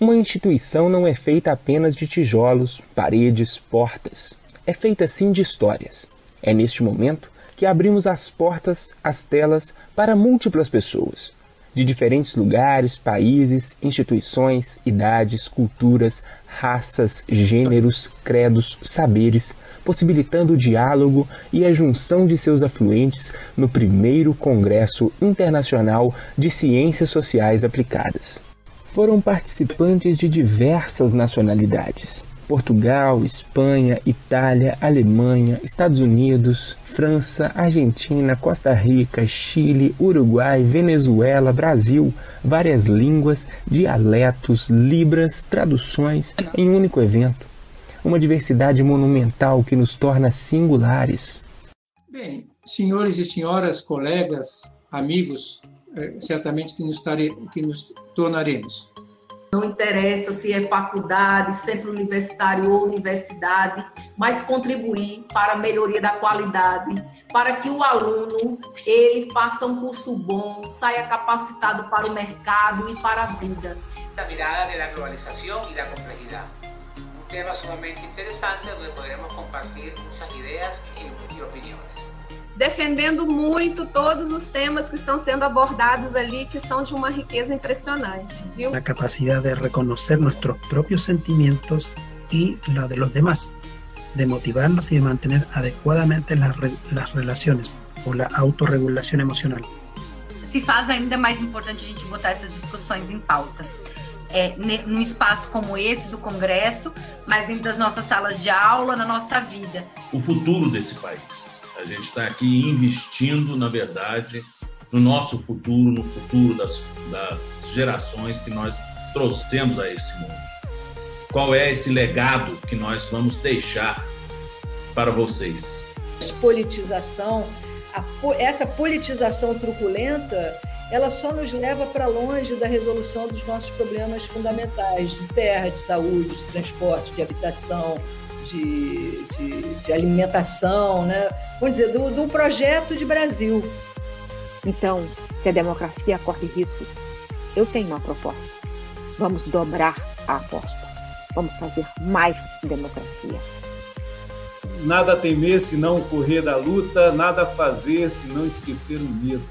Uma instituição não é feita apenas de tijolos, paredes, portas. É feita sim de histórias. É neste momento que abrimos as portas, as telas para múltiplas pessoas, de diferentes lugares, países, instituições, idades, culturas, raças, gêneros, credos, saberes, possibilitando o diálogo e a junção de seus afluentes no primeiro Congresso Internacional de Ciências Sociais Aplicadas foram participantes de diversas nacionalidades. Portugal, Espanha, Itália, Alemanha, Estados Unidos, França, Argentina, Costa Rica, Chile, Uruguai, Venezuela, Brasil, várias línguas, dialetos, libras, traduções em um único evento. Uma diversidade monumental que nos torna singulares. Bem, senhores e senhoras, colegas, amigos, é, certamente que nos, tare, que nos tornaremos. Não interessa se é faculdade, centro universitário ou universidade, mas contribuir para a melhoria da qualidade, para que o aluno ele faça um curso bom, saia capacitado para o mercado e para a vida. A mirada da globalização e da complexidade. Um tema sumamente interessante onde poderemos compartilhar muitas ideias e opiniões defendendo muito todos os temas que estão sendo abordados ali, que são de uma riqueza impressionante. Viu? A capacidade de reconhecer nossos próprios sentimentos e la de los demás, de motivarnos e de manter adequadamente las, las relaciones ou a autorregulação emocional. Se faz ainda mais importante a gente botar essas discussões em pauta. É, num espaço como esse do Congresso, mas dentro das nossas salas de aula, na nossa vida. O futuro desse país a gente está aqui investindo, na verdade, no nosso futuro, no futuro das, das gerações que nós trouxemos a esse mundo. Qual é esse legado que nós vamos deixar para vocês? Politização, a, essa politização truculenta, ela só nos leva para longe da resolução dos nossos problemas fundamentais de terra, de saúde, de transporte, de habitação, de, de, de alimentação, né? vamos dizer, do, do projeto de Brasil. Então, se a democracia corre riscos, eu tenho uma proposta. Vamos dobrar a aposta. Vamos fazer mais democracia. Nada temer se não correr da luta, nada fazer se não esquecer o medo.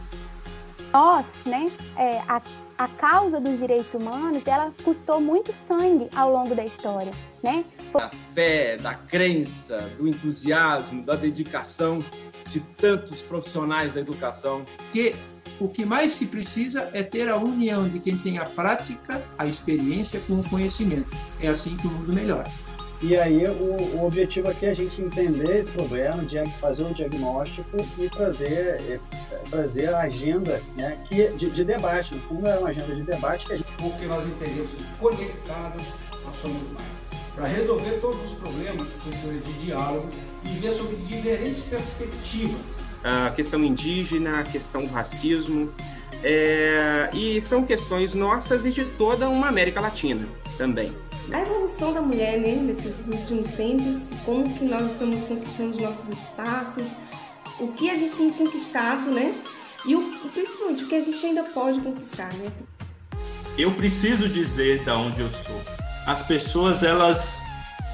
Nós, né, é, a a causa dos direitos humanos, ela custou muito sangue ao longo da história, né? Da fé, da crença, do entusiasmo, da dedicação de tantos profissionais da educação. Que o que mais se precisa é ter a união de quem tem a prática, a experiência com o conhecimento. É assim que o mundo melhora. E aí o, o, objetivo aqui é a gente entender esse problema, fazer um diagnóstico e trazer, é, trazer a agenda né, que, de, de, debate. No fundo é uma agenda de debate que a gente... Porque nós entendemos que conectados nós somos mais. Para resolver todos os problemas, questões de diálogo e ver sobre diferentes perspectivas. A questão indígena, a questão do racismo, é... e são questões nossas e de toda uma América Latina também a evolução da mulher né, nesses últimos tempos, como que nós estamos conquistando os nossos espaços, o que a gente tem conquistado, né? E, o, principalmente o que a gente ainda pode conquistar, né? Eu preciso dizer da onde eu sou. As pessoas elas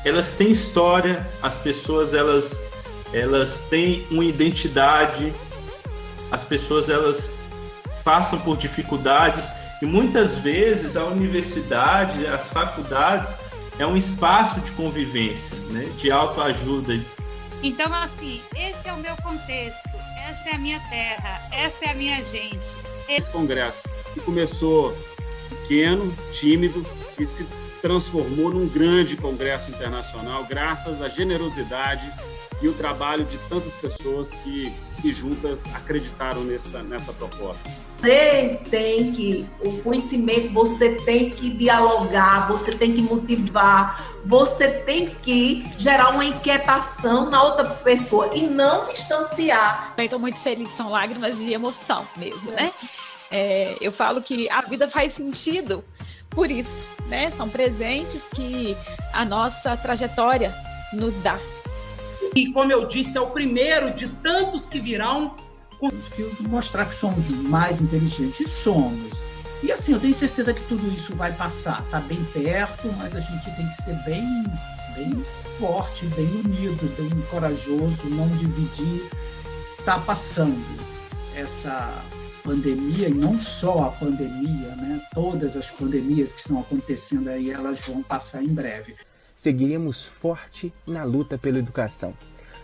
elas têm história, as pessoas elas elas têm uma identidade, as pessoas elas passam por dificuldades e muitas vezes a universidade, as faculdades, é um espaço de convivência, né? de autoajuda. Então, assim, esse é o meu contexto, essa é a minha terra, essa é a minha gente. Esse congresso que começou pequeno, tímido e se transformou num grande congresso internacional graças à generosidade e o trabalho de tantas pessoas que, que juntas acreditaram nessa, nessa proposta. Você tem que, o conhecimento, você tem que dialogar, você tem que motivar, você tem que gerar uma inquietação na outra pessoa e não distanciar. Estou muito feliz, são lágrimas de emoção mesmo, né? É, eu falo que a vida faz sentido por isso, né? São presentes que a nossa trajetória nos dá E como eu disse, é o primeiro de tantos que virão. Que mostrar que somos mais inteligentes. Somos. E assim, eu tenho certeza que tudo isso vai passar. Está bem perto, mas a gente tem que ser bem, bem forte, bem unido, bem corajoso, não dividir. Está passando essa pandemia, e não só a pandemia, né? todas as pandemias que estão acontecendo aí, elas vão passar em breve. Seguiremos forte na luta pela educação.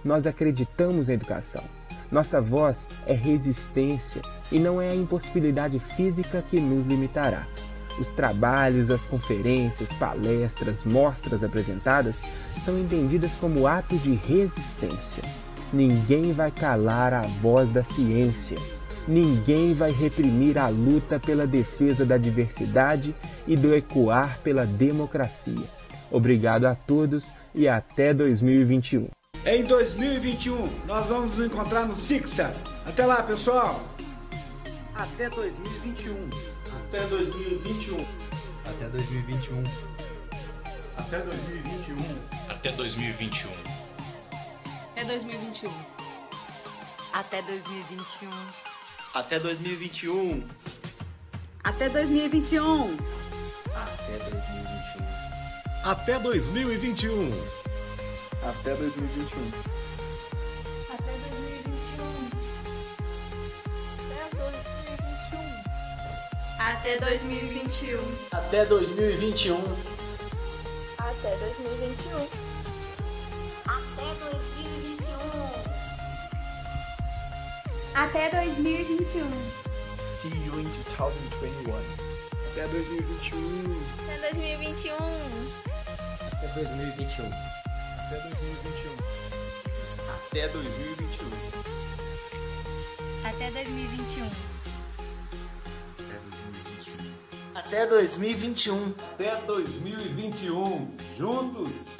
Nós acreditamos na educação. Nossa voz é resistência e não é a impossibilidade física que nos limitará. Os trabalhos, as conferências, palestras, mostras apresentadas são entendidas como ato de resistência. Ninguém vai calar a voz da ciência. Ninguém vai reprimir a luta pela defesa da diversidade e do ecoar pela democracia. Obrigado a todos e até 2021. Em 2021, nós vamos nos encontrar no Sixa. Até lá, pessoal! Até 2021. Até 2021. Até 2021. Até 2021. Até 2021. Até 2021. Até 2021. Até 2021. Até 2021. Até 2021. Até 2021. Até 2021. Até 2021. Até 2021. Até 2021. Até 2021. Até Até 2021. See you in 2021. Até 2021. Até 2021. Até 2021. Até 2021. Até 2021. Até 2021. Até 2021. Até 2021. Juntos